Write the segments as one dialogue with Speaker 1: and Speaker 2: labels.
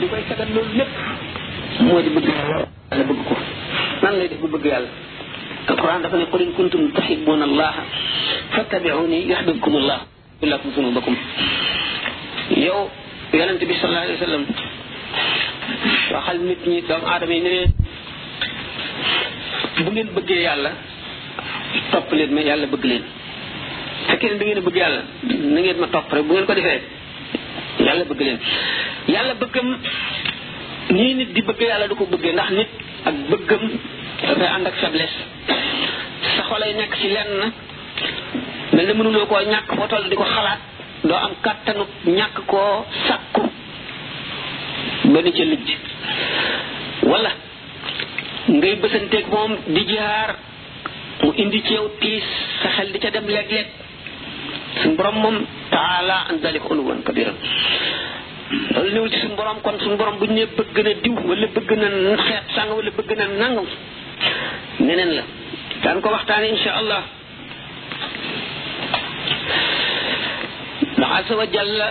Speaker 1: li koy sagal loolu lépp moo di bëgg yàlla bëgg ko nan lay def bu bëgg yàlla alquran dafa ne qul in kuntum tuhibbuna allaha fattabi'uni yuhibbukum allah lakum zunubakum yow yonente bi sallallahu alayhi wa sallam waxal nit ñi doomu aadama yi ne leen bu ngeen bëggee yàlla topp leen ma yàlla bëgg leen fekkee ne da ngeen a bëgg yàlla na ngeen ma topp rek bu ngeen ko defee yàlla bëgg leen yàlla bëggam nii nit di bëgg yàlla du ko bëggee ndax nit ak bëggam dafay ànd ak faiblesse sa xolay nekk ci lenn mel na mënuloo koo ñàkk foo toll di ko xalaat doo am kàttanu ñàkk koo sàkku ba ni ca lijj wala ngay bësanteeg moom di jihaar mu indi ci yow tiis sa xel di ca dem léeg-léeg suñu borom moom taala an dalika uluwan kabira loolu néew ci suñu borom kon suñu borom bu ñu nee bëgg na diw wala bëgg na xeet sàng wala bëgg na nangam neneen la daan ko waxtaane insha allah ndax asa wa jàlla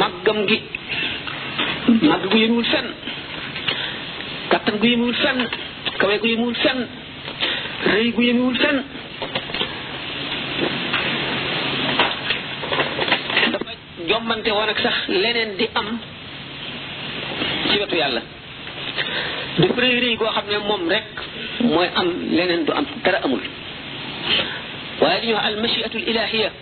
Speaker 1: màggam gi màgg gu yëmuwul fenn kattan gu yëmuwul fenn kawe gu yëmuwul fenn rëy gu yënguwul fenn dafa jommante woon ak sax leneen di am ci wetu yàlla dafa rëy rëy goo xam ne moom rek mooy am leneen du am dara amul waaye li ñuy wax al machiatul ilahiya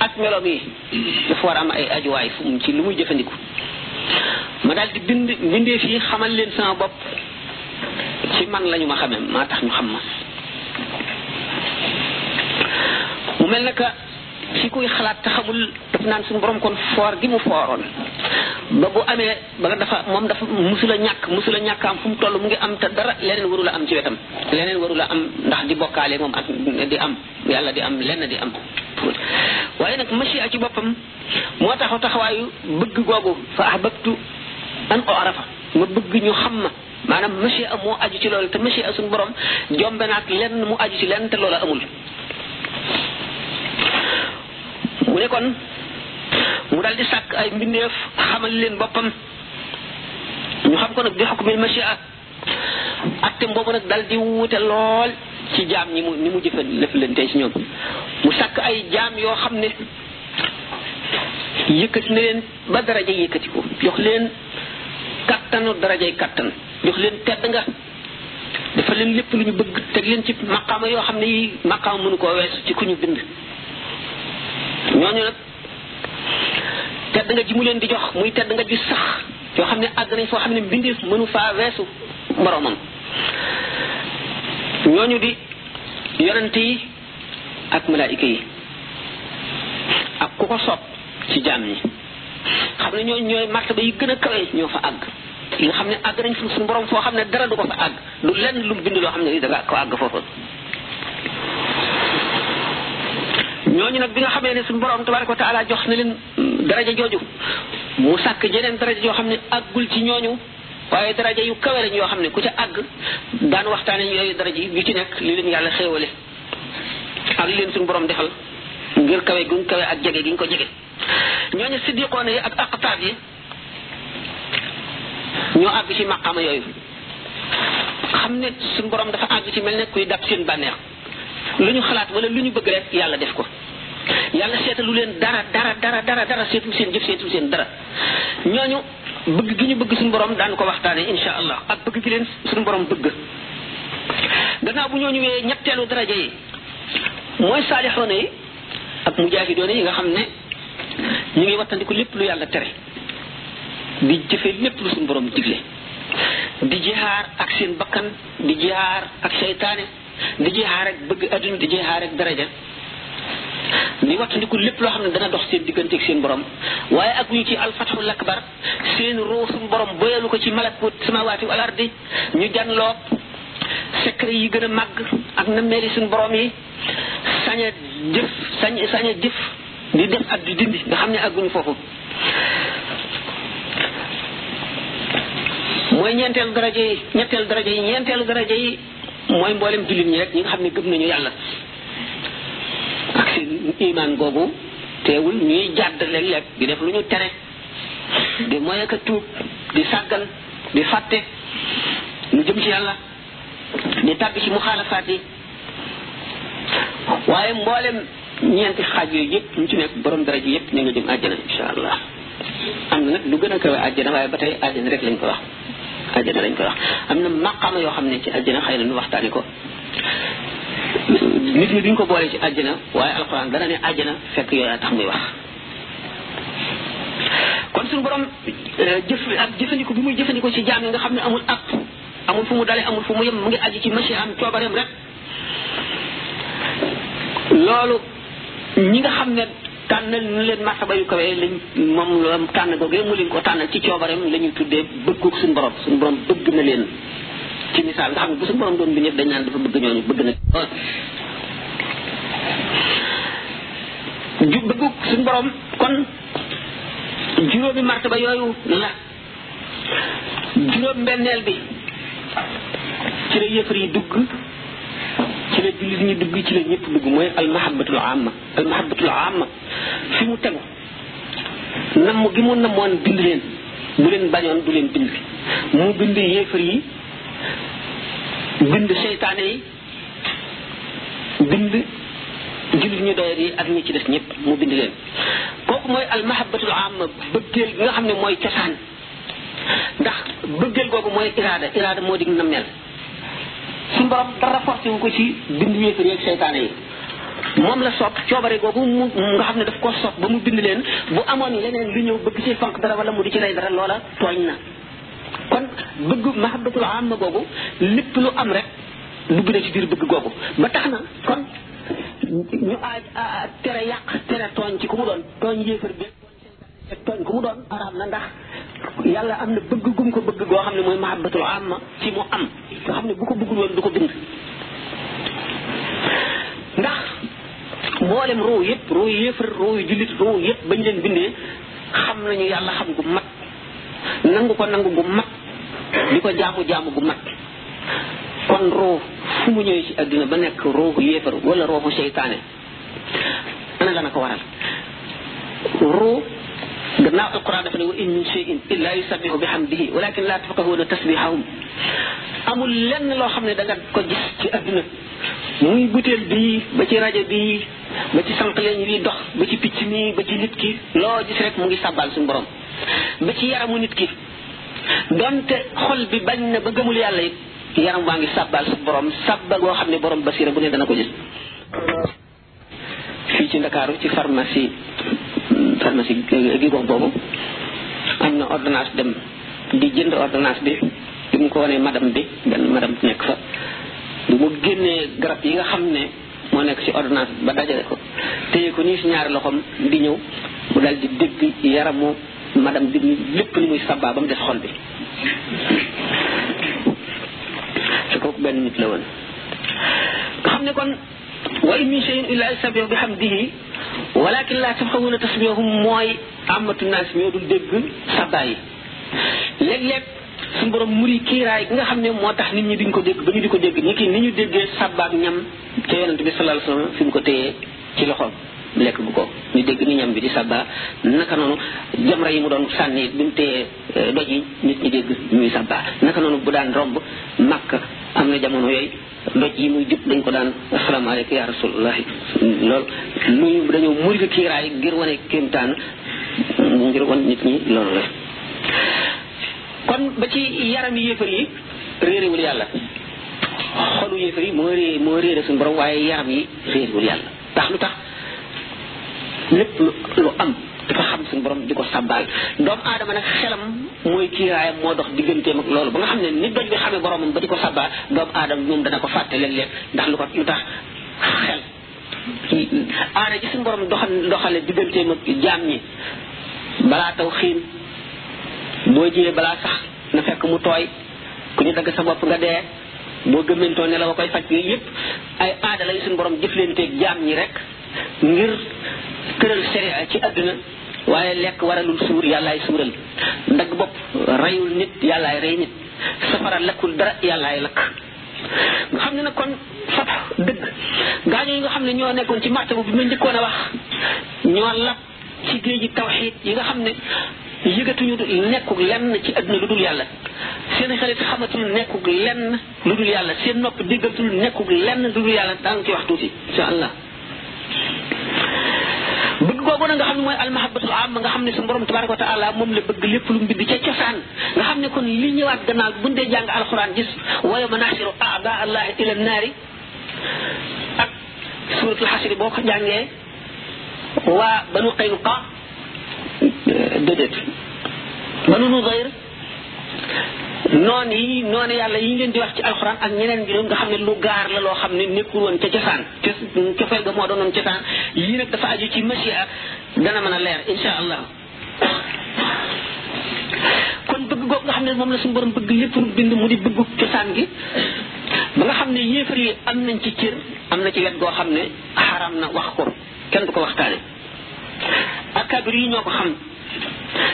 Speaker 1: ak meloom yi dafa war am ay ajuwaay fu mu ci lu muy jëfandiku ma daal di bind bindee fii xamal leen sama bopp ci man lañu ma xamee maa tax ñu xam ma mu mel naka ci kuy xalaat te xamul daf naan suñu borom kon foor gi mu fooroon ba bu amee ba nga dafa moom dafa musula ñàkk musula ñàkk am fu mu toll mu ngi am te dara leneen warula am ci wetam leneen warula am ndax di bokkaale moom ak di am yàlla di am lenn di am waaye nag machia ci boppam moo taxaw taxawaayu bëgg googu fa ahbabtu an orafa ma bëgg ñu xam ma maanaam machia moo aju ci loolu te machia suñu borom jombe naag lenn mu aju ci lenn te loola amul mu ne kon mu dal di sàkk ay mbindeef xamal leen boppam ñu xam ko nag bi xukmil machia atte boobu nag dal di wuute lool ci jaam ñi mu ni mu jëfe lëflante ci ñoom mu sàkk ay jaam yoo xam ne yëkkati na leen ba daraja yëkkati ko jox leen kattanu darajay kattan jox leen tedd nga dafa leen lépp lu ñu bëgg teg leen ci maqaama yoo xam ne yi maqaama mënu koo weesu ci ku ñu bind ñooñu nag tedd nga ji mu leen di jox muy tedd nga ju sax yoo xam ne àgg nañ foo xam ne mbindeef mënu faa weesu moroomam ñooñu di yonent yi ak malaayika yi ak ku ko soob ci jaam ñi xam ne ñooñu ñooy martaba yi gën a kawe ñoo fa àgg yi nga xam ne àgg nañ suñu borom foo xam ne dara du ko fa àgg du lenn lu mu bind loo xam ne lii da ko àgg foofu ñooñu nag bi nga xamee ne suñu borom tabaraka wa taala jox na leen daraja jooju mu sàkk jeneen daraja yoo xam ne àggul ci ñooñu waaye daraja yu kawe lañ yoo xam ne ku ca àgg daan waxtaane yooyu daraja yi yu ci nekk li leen yàlla xéewale ak li leen suñu borom defal ngir kawe guñ kawe ak jege gi ñu ko jege ñooñu siddiqoona yi ak aqtaab yi ñoo àgg ci maqaama yooyu xam ne suñu borom dafa àgg ci mel ne kuy dab seen bànneex lu ñu xalaat wala lu ñu bëgg rek yàlla def ko yàlla seetalu leen dara dara dara dara dara seetul seen jëf seetul seen dara ñooñu bëgg gi ñu bëgg suñu borom daan ko waxtaane insha allah ak bëgg gi leen suñu borom bëgg gannaaw bu ñooñu wee ñetteelu daraja yi mooy saalixoona yi ak mujaahidoon yi nga xam ne ñu ngi wattandiku lépp lu yàlla tere di jëfe lépp lu suñu borom digle di jihaar ak seen bakkan di jihaar ak seytaane di jihaar ak bëgg adduna di jihaar ak daraja di wattandiku lépp loo xam ne dana dox seen diggante ak seen borom waaye ak ñu ci alfathul akbar seen roo suñu borom boyalu ko ci malakut samawaati wal ardi ñu janloog secret yi gën a màgg ak na meeli suñu borom yi sañe jëf sañ sañe jëf di def ak di dindi nga xam ne àgguñu foofu mooy ñeenteelu daraja yi ñetteelu daraja yi ñeenteelu daraja yi mooy mboolem jullit ñi rek ñi nga xam ne gëm nañu yàlla ak seen iman googu teewul ñuy jàdd léeg-léeg di def lu ñu tere di mooy ak a tuub di sàggan di fàtte lu jëm ci yàlla di tàbbi ci muxaalafaat yi waaye mboolem ñeenti xaaj yooyu yëpp ñu ci nekk borom dara ji yëpp ñu nga jëm àjjana insha allah am na nag lu gën a kawe àjjana waaye ba tey àjjana rek lañ ko wax àjjana lañ ko wax am na maqaama yoo xam ne ci àjjana xëy na nu waxtaani ko nit ñi duñ ko boole ci àjjana waaye alquran dana ne àjjana fekk yooyaa tax muy wax kon suñu borom jëf ak jëfandiku bi muy jëfandiku ci jaam yi nga xam ne amul app amul fu mu dale amul fu mu yem mu ngi aji ci machi am coobareem rek loolu ñi nga xam ne tànnal ñu leen martaba yu kawe lañ moom loolu tànn googee mu leen ko tànnal ci coobareem la ñuy tuddee bëggu suñu borom suñu borom bëgg na leen ci misaal nga xam ne bu suñu borom doon bi ñëpp dañ naan dafa bëgg ñooñu bëgg na ju bëggu suñu borom kon juróomi martaba yooyu la juróom benneel bi ci la yëfar yi dugg ci la jullit ñi dugg ci la ñëpp dugg mooy almahabatul amma almahabatul amma fi mu tegu namm gi mu namoon bind leen bu leen bañoon du leen bind mu bind yéefar yi bind seytaane yi bind jullit ñu doyat yi ak ñi ci des ñëpp mu bind leen kooku mooy almahabatul amma bëggeel bi nga xam ne mooy cosaan ndax bëggeel googu mooy iraada iraada moo dig nammeel suñu borom dara forcé wu ko ci bind yéefar yeeg seytaane yi moom la sopp coobare googu mu nga xam ne daf ko sopp ba mu bind leen bu amoon leneen lu ñëw bëgg ci fanq dara wala mu di ci rey dara loola tooñ na kon bëgg mahabbatul amma googu lépp lu am rek dugg na ci biir bëgg googu ba tax na kon ñu aaj tere yàq tere tooñ ci ku mu doon tooñ yéefar bi tooñ ku mu doon araam na ndax yàlla am na bëgg gum ko bëgg goo xam ne mooy mahabbatul amma ci mu am nga xam ne bu ko bëggul woon du ko bind ndax mboolem ruu yëpp ruu yéefar ruu jullit ruu yëpp bañ leen bindee xam nañu yàlla xam gu mat nangu ko nangu gu mat di ko jaamu jaamu gu mat kon ruux fu mu ñëwee ci àdduna ba nekk ruuxu yéefar wala ruuxu seytaane ana la na ko waral ruux gannaaw alquran dafa ne wa in min cheyin illa yusabbihu bihamdihi walakin la tafqahuna tasbihahum amul lenn loo xam ne da nga ko gis ci àdduna muy butéel bii ba ci rajo bii ba ci sànq leen yi dox ba ci picc mi ba ci nit ki loo gis rek mu ngi sàbbaal suñu borom ba ci yaramu nit ki donte xol bi bañ na ba gëmul yàlla it yaram waa ngi sàbbaal sa borom sàbba goo xam ne borom basira bu ne dana ko jël fii ci ndakaaru ci pharmacie pharmacie gi gox boobu am na ordonnance dem di jënd ordonnance bi bi mu ko wanee madame bi benn madame nekk fa bu mu génnee garab yi nga xam ne moo nekk ci ordonnance ba dajale ko téye ko nii si ñaari loxoom di ñëw mu dal di dégg yaramu madame bi lépp ni muy sabaa ba mu des xol bi te kooku benn nit la woon nga xam ne kon wa in min shay'in illa yusabbihu bihamdihi walakin la tafqahuna tasbihahum mooy amatu naas ñoo dul dégg sabaa yi léeg-léeg suñu borom muri kiiraay gi nga xam ne moo tax nit ñi duñ ko dégg ba ñu di ko dégg ni ki ni ñu déggee sàbbaak ñam te yonent bi sallallahu alayhi wasallam fi mu ko téyee ci loxoom lekk bu ko ñu dégg ni ñam bi di sàbbaa naka noonu jamra yi mu doon sànni bi mu téyee doj yi nit ñi dégg ñuy sàbbaa naka noonu bu daan romb màkk am na jamono yooyu doj yi muy jub dañ ko daan asalaamaaleykum yaa rasulullahi loolu muy dañoo muri ko kiiraay ngir wane kéemtaan ngir wan nit ñi loolu la kon ba ci yaram yéefar yi réerewul yàlla xolu yéefar yi moo réer moo réere suñu borom waaye yaram yi réerewul yàlla ndax lu tax lépp lu lu am dafa xam suñu borom di ko sàbbaal doomu aadama nag xelam mooy kiiraayam moo dox digganteem ak loolu ba nga xam ne nit doj bi xamee boromam ba di ko sàbbaal doomu aadama moom dana ko fàtte léeg-léeg ndax lu ko lu tax xel aada ji suñu borom doxal doxale digganteem ak jaam ñi balaa taw xiin boo jiyee balaa sax na fekk mu tooy ku ñu dagg sa bopp nga dee boo gëmmentoo ne la wa koy faj yooyu yëpp ay aada lay suñu borom jëflanteeg jaam ñi rek ngir tëral sharia ci àdduna waaye lekk waralul suur yàllaay suural dagg bopp reyul nit yàllaay rey nit safara lakkul dara yàllaay lakk nga xam ne nag kon fat dëgg gaañoo yi nga xam ne ñoo nekkoon ci martaba bi ma njëkkoon a wax ñoo lab ci géeji tawxiid yi nga xam ne yëgatuñu nekkuk lenn ci adduna lu dul yàlla seen xarit xamatul nekkuk lenn lu dul yàlla seen nopp déggatul nekkuk lenn lu dul yàlla daan ci wax tuuti insha allah bëgg googu na nga xam ne mooy almahabatul am nga xam ne su borom tabaraka wa taala moom la bëgg lépp lu mu bind ca cosaan nga xam ne kon li ñëwaat gannaaw buñ dee jàng alxuraan gis wa yawma nahshiru a'daa allahi ila naari ak suratul xasri boo ko jàngee waa banu qaynuqa déedéet banu nudayr noon yi noonu yàlla yi ngeen di wax ci alxuraan ak ñeneen mbir nga xam ne lu gaar la loo xam ne nekkul woon ca cosaan ca cofeel ga moo doonoon cosaan yii nag dafa aju ci machia dana mën a leer insha allah kon bëgg googu nga xam ne moom la suñu borom bëgg lépp lu bind mu di bëggu cosaan gi ba nga xam ne yéefar yi am nañ ci cër am na ci wet goo xam ne xaram na wax ko kenn du ko waxtaane akabir yi ñoo ko xam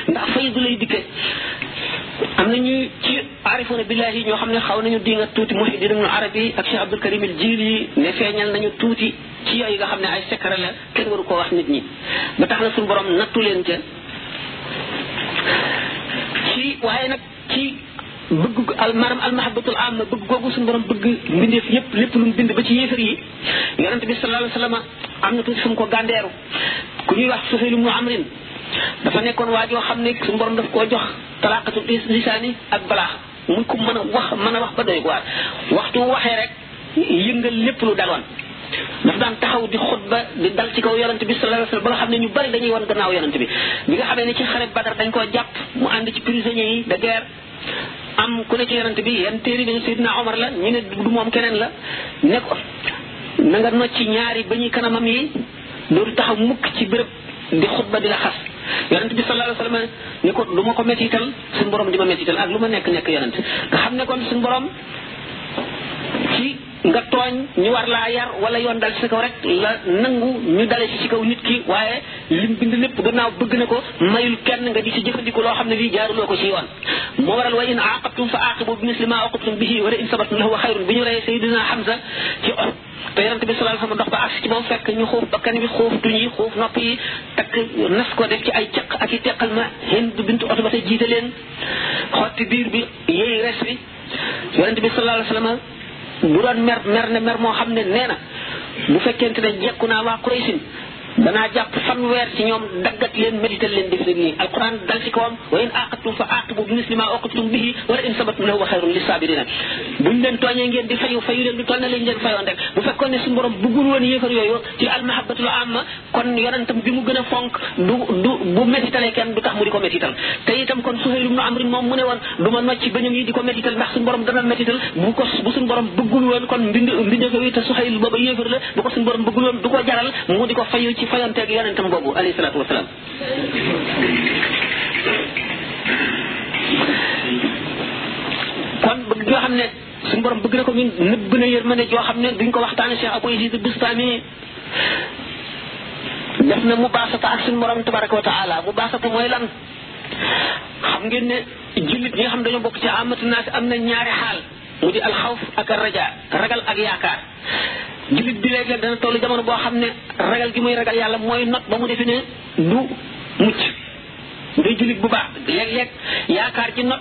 Speaker 1: ndax fay du lay dikke am nañu ci aarifoona billahi yi ñoo xam ne xaw nañu di nga tuuti Muhyiddin Ibn Arabi ak Cheikh Abdul Karim al Jili ne feeñal nañu tuuti ci yooyu nga xam ne ay secret la kenn waru koo wax nit ñi ba tax na suñu borom nattu leen ca ci waaye nag ci bëgg al maanaam al mahabbatul amma bëgg googu suñu borom bëgg mbindeef yépp lépp lu mu bind ba ci yéefar yi yonent bi sallallahu alayhi wasallam am na tuuti fu mu ko gàndeeru ku ñuy wax Suhayl ibn Amrin dafa nekkoon waa joo xam ne suñu borom daf koo jox talaaqatul lisaani ak balaax muy ku mën a wax mën a wax ba doy waar waxtu waxee rek yëngal lépp lu daloon daf daan taxaw di xutba di dal ci kaw yonent bi sallallahu alayhi wasallam ba nga xam ne ñu bari dañuy wan gannaaw yonent bi bi nga xamee ne ci xare Badar dañ koo jàpp mu ànd ci prisonniers yi de guerre am ku ne ci yonent bi yan téeri dañu Seydina Omar la ñu ne du moom keneen la ne ko na nga nocc ñaari ba ñuy kanamam yi dootu taxaw mukk ci béréb di xutba di la xas yonent bi sallallahu alayhi wasallam ne ko lu ma ko mettital suñu borom di ma mettital ak lu ma nekk nekk yonent nga xam ne kon suñu borom ci nga tooñ ñu war laa yar wala yoon dal ci sa kaw rek la nangu ñu dale ci ci kaw nit ki waaye lim bind lépp gannaaw bëgg na ko mayul kenn nga di ci jëfandiku loo xam ne lii jaaruloo ko ci yoon moo waral wa in aaqabtum fa aaqibu bi misli ma uqibtum bihi wala in sabartum lahu xayrun bi ñu rey sayidina Hamza ci or te yonente bi sallallahu alayhi wasallam dox ba agsi ci moom fekk ñu xuuf bakkan bi xuuf tuñ yi xuuf nopp yi takk nas ko def ci ay caq ak i teqal ma Hind bintu Utba te jiite leen xotti biir bi yéey res bi yonente bi sallallahu alayhi wa sallam bu doon mer mer ne mer moo xam ne nee na bu fekkente ne jekku naa waa Quraysin danaa jàpp fanweer ci ñoom daggat leen médital leen def leen nii alquran dal ci kawam wa in aqatum fa aqibu bi misli ma uqtum bihi wala in sabatum lahu wa xayrun li sabirina buñ leen tooñee ngeen di fayu fayu leen lu toll na leen ngeen fayoon rek bu fekkoon ne suñu borom bëggul woon yéefar yooyu ci almahabatul amma kon yonentam bi mu gën a fonk du du bu métitalee kenn du tax mu di ko métital te itam kon Suhayl ibn Amr moom mu ne woon du ma nocci bëñam yi di ko métital ndax suñu borom dana métital bu ko bu suñu borom bëggul woon kon mbind mbindeef yi te Suhayl booba yéefar la bu ko suñu borom bëggul woon du ko jaral mu di ko fayu ci fayonteeg yonentam boobu alayhi salaatu wasalaam kon bëgg nga xam ne suñu borom bëgg na ko min nëbb na yërmande joo xam ne duñ ko waxtaane Cheikh Abou Yazid Bustami def na mu baasata ak suñu borom tabaraka wa taala mu baasata mooy lan xam ngeen ne jullit ñi nga xam dañoo bokk ci amatu naas am na ñaari xaal mu di alxawf ak raja ragal ak yaakaar jullit bi léeg-léeg dana toll jamono boo xam ne ragal gi muy ragal yàlla mooy not ba mu defe ne du mucc day jullit bu baax léeg-léeg yaakaar ci not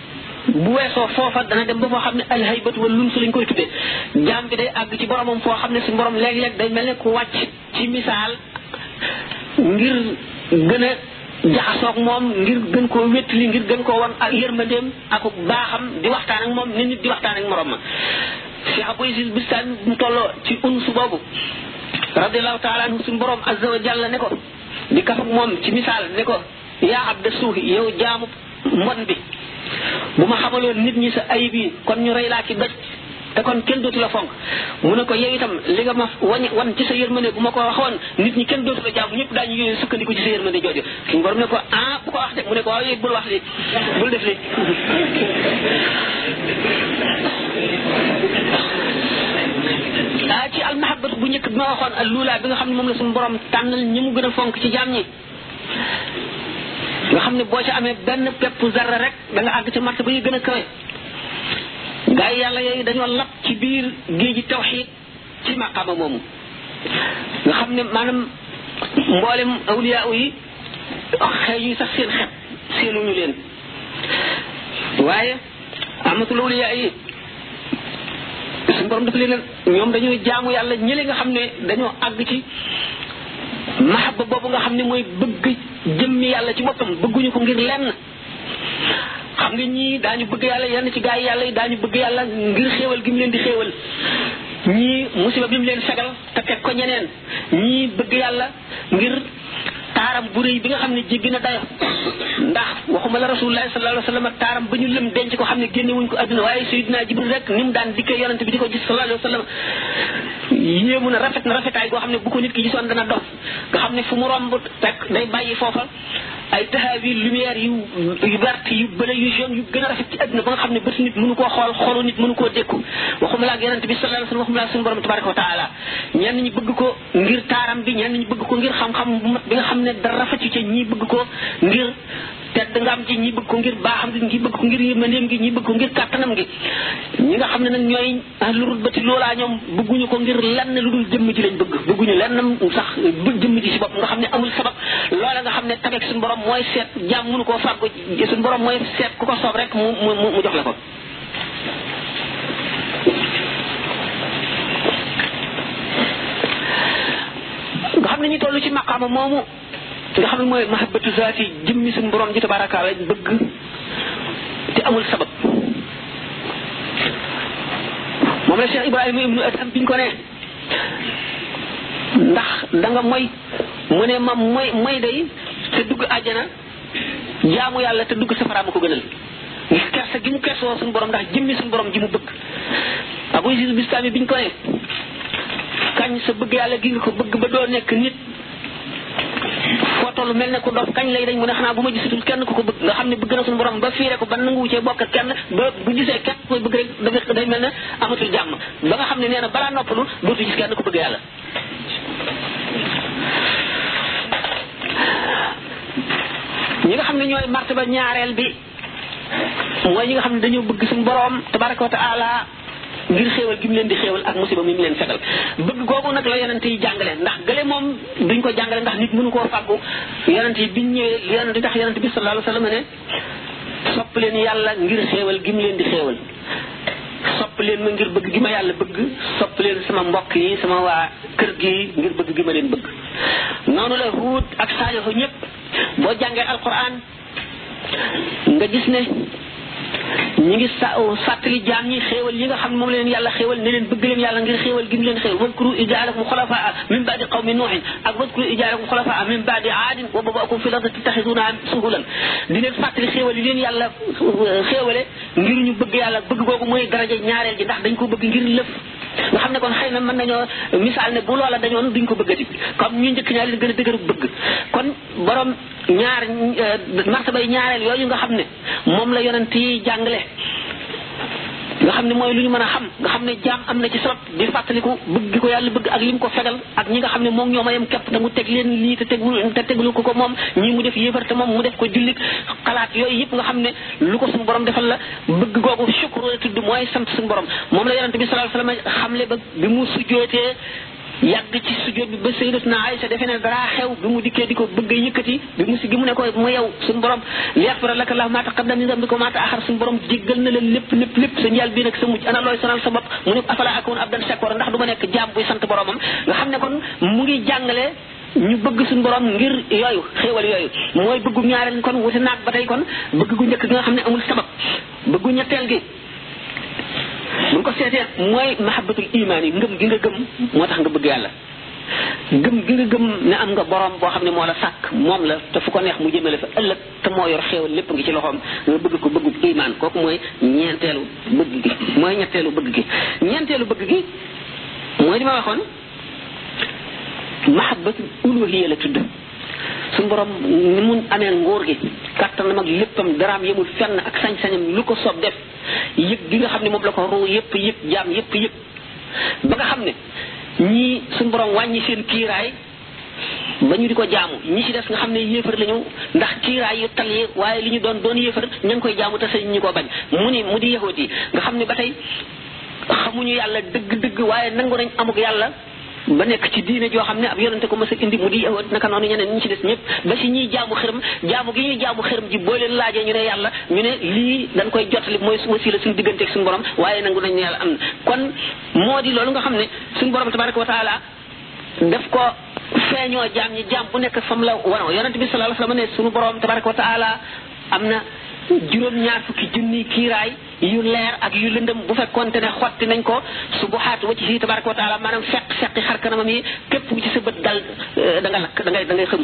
Speaker 1: bu weesoo foofa dana dem ba foo xam ne alhaybatu wala lun su lañ koy tuddee jaam bi day àgg ci boromam foo xam ne suñu borom léeg-léeg day mel ne ku wàcc ci misaal ngir gën a jaxasoog moom ngir gën koo wéttali ngir gën koo wan ak yërmandeem ak baaxam di waxtaan ak moom ni nit di waxtaan ak morom ma Cheikh Abou Yazid Bistami mu tolloo ci uns boobu radiallahu taala anhu suñu borom azza wa jalla ne ko di kaf ak moom ci misaal ne ko yaa abda suuhi yow jaamu mbon bi bu ma xamaloon nit ñi sa ayib yi kon ñu rey laa ci doj te kon kenn dootu la fonk mu ne ko yow itam li nga ma wañ wan ci sa yërmande bu ma ko waxoon nit ñi kenn dootu la jaamu ñëpp daañu yooyu sukkandiku ci sa yërmande jooju suñu borom ne ko ah bu ko wax de mu ne ko waaw yooyu bul wax li bul def li ah ci almahabatu bu njëkk bi ma waxoon al luulaa bi nga xam ne moom la suñu borom tànnal ñi mu gën a fonk ci jaam ñi nga xam ne boo ci amee benn pepp zarra rek da nga àgg ci martaba yi gën a kawe gaa yi yàlla yooyu dañoo lab ci biir géej gi tawxiid ci maqaama moomu nga xam ne maanaam mboolem awliyaa yi xëy yi sax seen xet seenuñu leen waaye amatul awliyaa yi suñu borom dafa leen ñoom dañuy jaamu yàlla ñële nga xam ne dañoo àgg ci mahabba boobu nga xam ne mooy bëgg jëmmi yàlla ci boppam bëgguñu ko ngir lenn xam nga ñii daañu bëgg yàlla yenn ci gaa yi yàlla yi daañu bëgg yàlla ngir xéewal gi mu leen di xéewal ñii musiba bi mu leen fegal te teg ko ñeneen ñii bëgg yàlla ngir taaram bu rëy bi nga xam ne jéggi na dayo ndax waxuma la rasulullahi sallallahu alayhi wa sallam taaram ba ñu lëm denc ko xam ne génne wuñ ko adduna waaye sayidina jibril rek ni mu daan dikkee yonante bi di ko gis sallallahu alayhi wa sallam yéemu na rafet na rafetaay goo xam ne bu ko nit ki gisoon dana dox nga xam ne fu mu romb rek day bàyyi foofa ay taxawi lumière yu yu vert yu bële yu jaune yu gën a rafet ci àdduna ba nga xam ne bët nit mënu koo xool xoolu nit mënu koo dékku waxuma la ak yonante bi sallallahu alayhi wa sallam waxuma la ak suñu borom tabaraka wa taala ñenn ñi bëgg ko ngir taaram bi ñenn ñi bëgg ko ngir xam-xam bu mat bi nga xam ne dara fa ci ca ñii bëgg ko ngir tedd nga am ci ñi bëgg ko ngir baaxam gi ñi bëgg ko ngir yërmandeem gi ñi bëgg ko ngir kàttanam gi ñi nga xam ne nag ñooy ahlu rutbati loolaa ñoom bëgguñu ko ngir lenn lu dul jëmm ji lañ bëgg bëgguñu lenn sax bu jëmm ji si bopp nga xam ne amul sabab loola nga xam ne tabeeg suñu borom mooy seet jaam mënu koo fàggu suñu borom mooy seet ku ko soob rek mu mu mu jox la ko nga xam ne ñu toll ci maqaama moomu nga xam ne mooy mahabbatu zaati jëmmi suñu borom ji tabaraka lañ bëgg te amul sabab moom la Cheikh Ibrahima ibnu Adham biñ ko ne ndax da nga moy mu ne ma moy moy day te dugg àjjana jaamu yàlla te dugg safara ma ko gënal ngir kersa gi mu kersoo suñu borom ndax jëmmi suñu borom ji mu bëgg Abu Yazid Bistami biñ ko ne kañ sa bëgg yàlla gi nga ko bëgg ba doo nekk nit foo toll mel ne ku dof kañ lay dañ mu ne xanaa bu ma gisatul kenn ku ko bëgg nga xam ne bëgg na suñu borom ba fiire ko ba nanguwu cee bokk ak kenn ba bu gisee kenn koy bëgg rek day mel ne amatul jàmm ba nga xam ne nee na balaa noppalu dootu gis kenn ku bëgg yàlla ñi nga xam ne ñooy martaba ñaareel bi mooy ñi nga xam ne dañoo bëgg suñu borom tabaraka wa taala ngir xéewal gi mu leen di xéewal ak musiba mi mu leen fegal bëgg googu nag la yonent yi jàngale ndax gële moom duñ ko jàngale ndax nit mënu koo fàggu yonent yi biñ ñëwee yonent yi tax yonent bi sallallahu alayhi wa sallam ne sopp leen yàlla ngir xéewal gi mu leen di xéewal sopp leen ma ngir bëgg gi ma yàlla bëgg sopp leen sama mbokk yi sama waa kër gi ngir bëgg gi ma leen bëgg noonu la Huud ak Saalihu ñëpp boo jàngee alquran nga gis ne ñi ngi sa fàttali jaam ñi xéewal yi nga xam ne moom leen yàlla xéewal ne leen bëgg leen yàlla ngir xéewal gi mu leen xéewal wadkuru ijaalakum xulafaa min baadi qawmi nuuhin ak wadkuru ijaalakum xulafaa min baadi aadin wa babaakum fil ardi tattaxiduuna subulan di leen fàttali xéewal yi leen yàlla xéewale ngir ñu bëgg yàlla bëgg googu mooy daraja ñaareel ji ndax dañ ko bëgg ngir lëf nga xam ne kon xëy na mën nañoo misaal ne bu loola dañoon duñ ko bëggati comme ñu njëkk ñaar leen gën a dëgër bëgg kon borom ñaar martabay ñaareel yooyu nga xam ne moom la yonent yi jàngale nga xam ne mooy lu ñu mën a xam nga xam ne jaam am na ci sabab di fàttaliku bëgg gi ko yàlla bëgg ak lim ko fegal ak ñi nga xam ne moom ñoo ma yem képp te mu teg leen lii te tegul te teglu ko ko moom ñii mu def yéefar te moom mu def ko jullit xalaat yooyu yëpp nga xam ne lu ko suñu borom defal la bëgg googu shukru la tudd mooy sant suñu borom moom la yonent bi sallallahu alayhi wasallam xamle ba bi mu sujjootee yàgg ci sujjóot bi ba sayyidatuna Aïcha defe ne dara xew bi mu dikkee di ko bëgg a yëkkati bi mu si gi mu ne ko mu yow suñu borom li yaxfira laka llaahu maa taqaddama min dambika wa maa ta'axxar suñu borom jéggal na la lépp lépp lépp sa njaal bi nag sa mujj ana looy sonal sa bopp mu ne afala akun abdan shakoor ndax du ma nekk jaam buy sant boromam nga xam ne kon mu ngi jàngale ñu bëgg suñu borom ngir yooyu xéewal yooyu mooy bëggu ñaareel kon wuti naag ba tey kon bëgg gu njëkk gi nga xam ne amul sabab bëggu ñetteel gi buñ ko seetee mooy mahabbatul imaan yi ngëm gi nga gëm moo tax nga bëgg yàlla gëm gi nga gëm ne am nga borom boo xam ne moo la sàkk moom la te fu ko neex mu jëmale fa ëllëg te moo yor xéewal lépp ngi ci loxoom nga bëgg ko bëggub imaan kooku mooy ñeenteelu bëgg gi mooy ñetteelu bëgg gi ñeenteelu bëgg gi mooy li ma waxoon mahabbatu uluhiya la tudd suñu borom ni mun amee nguur gi kàttanam ak léppam daraam yemul fenn ak sañ-sañam lu ko soob def yëg gi nga xam ne moom la ko ruu yëpp yëg jaam yëpp yëg ba nga xam ne ñii suñu borom wàññi seen kiiraay ba ñu di ko jaamu ñi ci des nga xam ne yéefar lañu ndax kiiraay yu tal yi waaye li ñu doon doon yéefar ña ngi koy jaamu te sañ ñi ko bañ mu ni mu di yahudi nga xam ne ba tey xamuñu yàlla dëgg-dëgg waaye nangu nañ amuk yàlla ba nekk ci diine joo xam ne ab yonente ko mës a indi mu di yahut naka noonu ñeneen ñi ci des ñëpp ba si ñiy jaamu xërëm jaamu gi ñuy jaamu xërëm ji boo leen laajee ñu ne yàlla ñu ne lii dañ koy jottali mooy wasila suñu diggante ak suñu borom waaye nangu nañ ne yàlla am na kon moo di loolu nga xam ne suñu borom tabaraka wa taala daf ko feeñoo jaam ñi jaam bu nekk fam la waroo yonente bi sallallahu alayhi wasallam ne suñu borom tabaraka wa taala am na juróom-ñaar fukki junni kiiraay yu leer ak yu lëndëm bu fekkonte ne xotti nañ ko subuhaat wa ci si tabaraka wa taala maanaam feq feqi xar kanamam yi képp ku ci sa bët dal da nga lakk da ngay da ngay xëm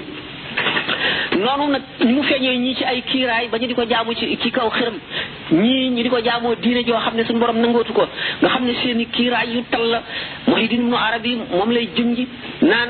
Speaker 1: noonu nag ni mu feeñee ñii ci ay kiiraay ba ñu di ko jaamu ci ci kaw xërëm ñii ñu di ko jaamoo diine joo xam ne suñu borom nangootu ko nga xam ne seen i kiiraay yu tal la Muhyiddin Ibnu Arabi moom lay junji naan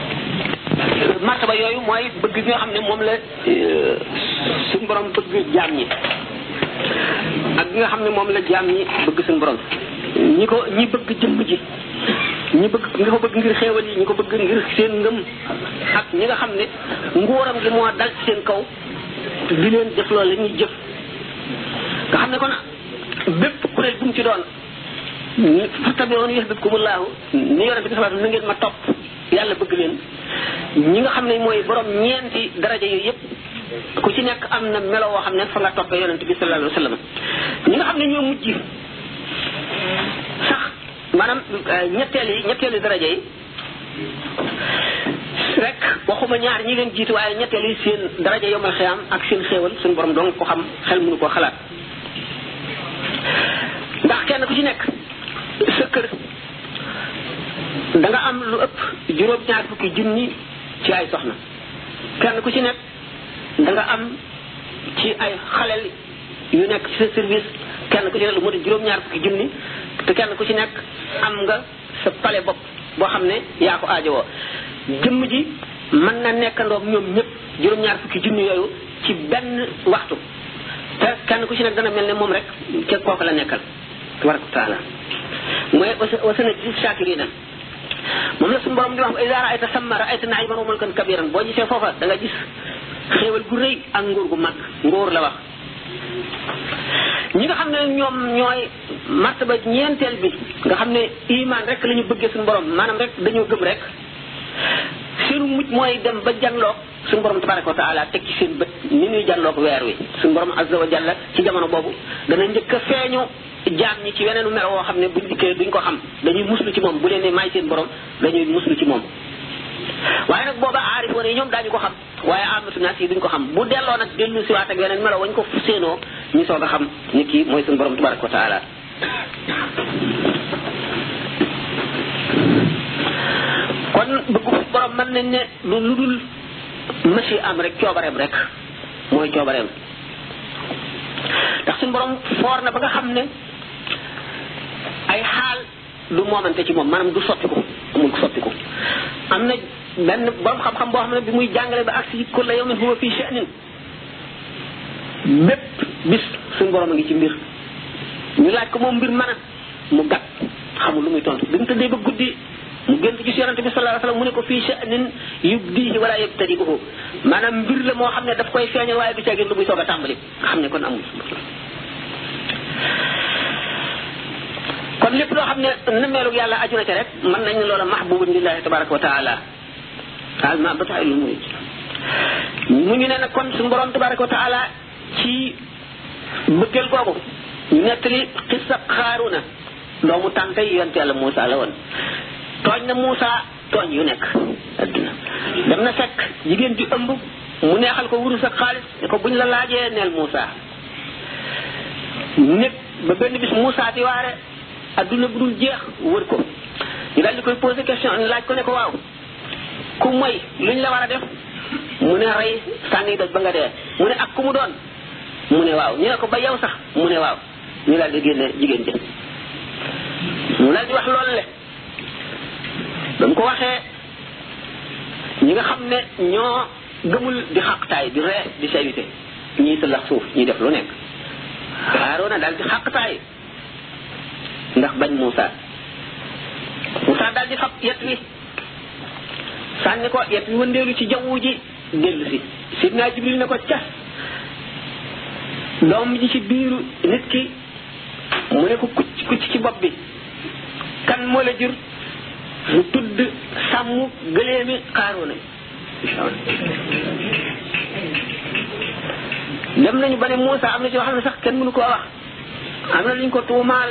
Speaker 1: martaba yooyu mooy bëgg nga xam ne moom la euh, suñu borom bëgg jaam ñi ak nga xam ne moom la jaam ñi bëgg suñu borom ñi ko ñi bëgg jëmm ji ñi bëgg ñi ko bëgg ngir xéewal yi ñi ko bëgg ngir seen ngëm ak ñi nga xam ne nguuram gi moo dal ci seen kaw li leen jëf loolu la ñuy jëf nga xam ne kon bépp kuréel bu mu ci doon fattabi'uuni yuhbibkumullaahu ni yonente bi sallallahu alayhi wasallam na ngeen ma topp yàlla bëgg leen ñi nga xam ne mooy borom ñeenti daraja yooyu yëpp ku ci nekk am na melo woo xam ne fa nga toppee yonent bi sallallahu alayhi wa sallam ñi nga xam ne ñoo mujj sax maanaam euh, ñetteel yi ñetteelu daraja yi rek waxuma ñaar ñi leen jiitu waaye ñetteel yi seen daraja yomal xiyaam ak seen xéewal suñu borom dong ko xam xel mënu koo xalaat ndax kenn ku ci nekk sa kër da am lu ëpp juróom-ñaar fukki junni ci ay soxna kenn ku ci nekk da am ci ay xaleel yu nekk ci sa service kenn ku ci nekk lu mat juróom-ñaar fukki junni te kenn ku ci nekk am nga sa pale bopp boo xam ne yaa ko aajowoo jëmm ji mën na nekkandoog ñoom ñëpp juróom-ñaar fukki junni yooyu ci benn waxtu te kenn ku ci nekk dana mel ne moom rek te kooku la nekkal tabaraka wa taala mooy wasana ji shakirina moom la suñu borom di wax ba idaa raayta samma raayta naiman wa mulkan kabiran boo gisee foofa da nga gis xéewal gu rëy ak nguur gu mag nguur la wax ñi nga xam ne ñoom ñooy martaba ñeenteel bi nga xam ne iman rek la ñu bëggee suñu borom maanaam rek dañoo gëm rek seenu mujj mooy dem ba janloog suñu borom tabaraka wa taala teg ci seen bët ni ñuy janloog weer wi suñu borom azza wa jalla ci jamono boobu dana njëkk a feeñu jaam ñi ci weneenu melo woo xam ne buñ dikkee duñ ko xam dañuy muslu ci moom bu leen ne maay seen borom dañuy muslu ci moom waaye nag booba aarifoon yi ñoom daañu ko xam waaye amatu naas yi duñ ko xam bu delloo nag dellu siwaat ak weneen melo wañ ko séenoo ñu soog a xam ni kii mooy suñu borom tabaraka wa taala kon bëggu borom mën nañ ne du lu dul masi am rek coobareem rek mooy coobareem ndax suñu borom foor na ba nga xam ne ay xaal du moomante ci moom maanaam du soppiku amul soppiku am na benn borom xam-xam boo xam ne bi muy jàngale ba agsi kulla yawmin huwa fi sha'nin bépp bis suñu borom a ngi ci mbir ñu laaj ko moom mbir mën a mu gàtt xamul lu muy tontu bi mu tëddee ba guddi mu gën ci gis yonante bi sallallahu alayhi wasallam mu ne ko fii sha'nin yubdihi wala yabtadi'uhu maanaam mbir la moo xam ne daf koy feeñal waaye du ca gën lu muy soog a tàmbali nga xam ne kon amul kon lépp loo xam ne nammeelug yàlla aju na ca rek mën nañ ne loola mahbubun lillahi tabaraka wa taala al ma ba tax lu muy mu ñu ne nag kon suñu borom tabaraka wa taala ci bëggeel googu ñu nettali xisa xaaruna doomu tànta yi yonte yàlla Moussa la woon tooñ na Moussa tooñ yu nekk adduna dem na fekk jigéen di ëmb mu neexal ko wurus ak xaalis ne ko buñ la laajee neel Moussa nekk ba benn bis Moussa di waare adduna bu dul jeex wër ko ñu daal di koy posé question laaj ko ne ko waaw ku moy luñ la war a def mu ne rey sànni doj ba nga dee mu ne ak ku mu doon mu ne waaw ñu ne ko ba yow sax mu ne waaw ñu daal di génne jigéen jë mu daal di wax loolu le ba mu ko waxee ñi nga xam ne ñoo gëmul di xaqtaay di ree di sévité ñii tëllax suuf ñii def lu nekk Haaruna daal di xaqtaay ndax bañ Moussa Moussa daal di fab yet wi sànni ko yet wi wëndeelu ci jaww ji dellu si Sidna Jibril ne ko cas doom ji ci biiru nit ki mu ne ko kucc kucc ci bopp bi kan moo la jur mu tudd sàmm gëleemi xaaroona dem nañu ba ne Moussa am na ci yoo xam ne sax kenn mënu koo wax am na lu ñu ko tuumaal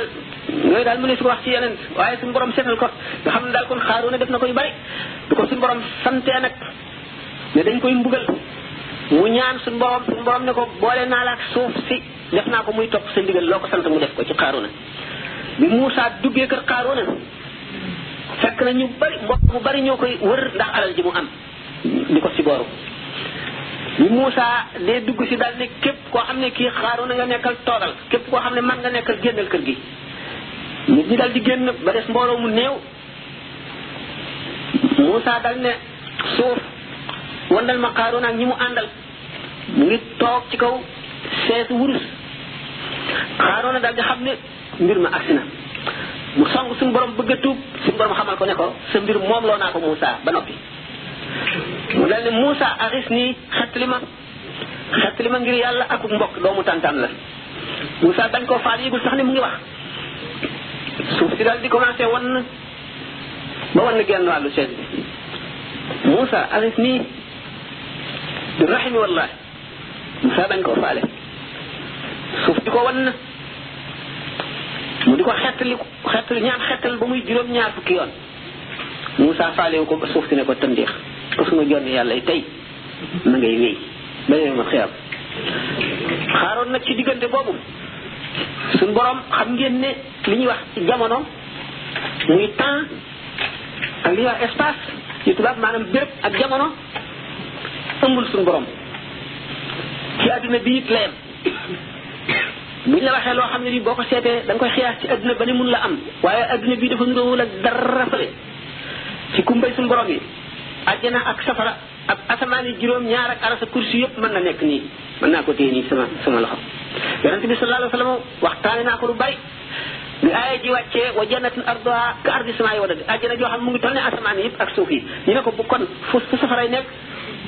Speaker 1: yooyu daal mu ne su ko wax ci yeneen waaye suñu borom seetal ko nga xam ne daal kon xaaroona def na ko yu bari du ko suñu borom santee nag ne dañ koy mbugal mu ñaan suñu borom suñu borom ne ko boole naa la ak suuf si def naa ko muy topp sa ndigal loo ko sant mu def ko ci xaaruna bi Moussa duggee kër xaaruna fekk na ñu bari mbokk bu bari ñoo koy wër ndax alal ji mu am di ko si booru bi Moussa dee dugg si daal ne képp koo xam ne kii xaaruna nga nekkal toogal képp koo xam ne man nga nekkal génnal kër gi nit ñi daal di génn ba des mbooloo mu néew Moussa daal ne suuf wandal ma xaaruna ak ñi mu àndal mu ngi toog ci kaw seetu wurus xaaroona daal di xam ne mbir ma agsi na mu song suñu borom bëgg a tuub suñu borom xamal ko ne ko sa mbir moom loo naa ko Moussa ba noppi mu dal ne Moussa aris nii xettali ma xettali ma ngir yàlla ak mbokk doomu tàntaan la Moussa dañ koo faal yëgul sax ne mu ngi wax suuf si daal di commencé wan ba wan genn wàllu chaise bi Moussa alif nii di raximi wallahi Moussa dañ ko faale suuf di ko wan na mu di ko xettali xettali ñaan xettal ba muy juróom ñaar fukki yoon Moussa faale wu ko ba suuf si ne ko tëndiix ko suma jonn yàlla yi tey ma ngay wéy ba yow ma xiyam xaaroon nag ci diggante boobu suñ borom xam ngeen ne li ñuy wax ci jamono muy temps ak li ñuy wax espace ci tubaab maanaam béréb ak jamono ëmbul suñu borom ci àdduna bi it la yem buñ la waxee loo xam ne ni boo ko seetee da nga koy xiyaas ci àdduna ba ne mun la am waaye àdduna bi dafa nuróowul ak dara fële ci kumbay suñu borom yi àjjana ak safara ak asamaan yi juróom ñaar ak arasa kursi yëpp mën na nekk nii mën naa ko téye nii sama sama loxo yonente bi sallallahu alayhi wa sallam waxtaane naa ko lu bari bi aaya ji wàccee wa jannatin arduha ka ardi samaa'i wal ardi àjjana joo xam mu ngi toll ne asamaan yëpp ak suuf yi ñu ne ko bu kon fu fu safaray nekk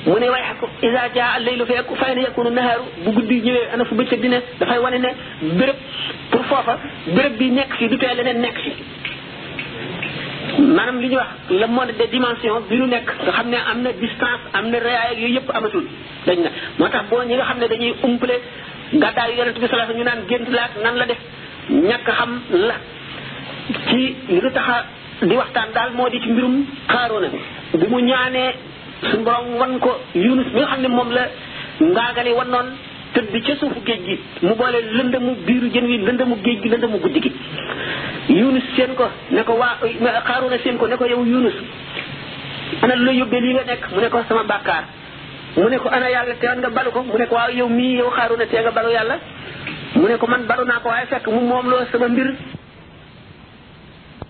Speaker 1: mu ne waaye ko isa jaa allaylu fa fa ayna yakunu nahaaru bu guddi ñëwee ana fu bëccëg di ne dafay wane ne béréb pour foofa béréb bi nekk fii du tee leneen nekk fii maanaam li ñuy wax le monde des dimensions bi ñu nekk nga xam ne am na distance am na réyaay yooyu yëpp amatul dañ na moo tax boo ñi nga xam ne dañuy umpale gàddaayu yonent bi sallallahu ñu naan gént laak nan la def ñàkk xam la ci li ñu tax di waxtaan daal moo di ci mbirum xaaroona bi mu ñaanee suñu borom wan ko Yunus mi nga xam ne moom la ngaagali wan noonu tëdd ca suufu géej gi mu boole lëndëmu biiru jën wi lëndëmu géej gi lëndëmu guddi gi yunus seen ko ne ko waa xaaruna seen ko ne ko yow yunus ana lu la yóbbee lii nga nekk mu ne ko sama bàkkaar mu ne ko ana yàlla te nga balu ko mu ne ko waaw yow mii yow xaaruna te nga balu yàlla mu ne ko man balu naa ko waaye fekk mu moom loo sama mbir